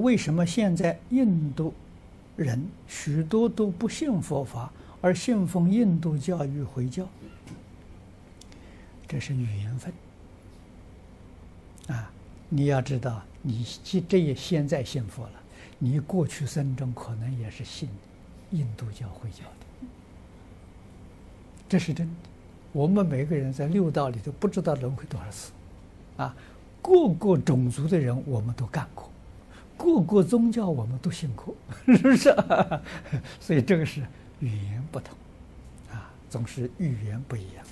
为什么现在印度人许多都不信佛法，而信奉印度教与回教？这是缘分啊！你要知道，你这也现在信佛了，你过去生中可能也是信印度教、回教的，这是真的。我们每个人在六道里头不知道轮回多少次，啊，各个种族的人我们都干过，各个宗教我们都信过，是不是？所以这个是语言不同，啊，总是语言不一样。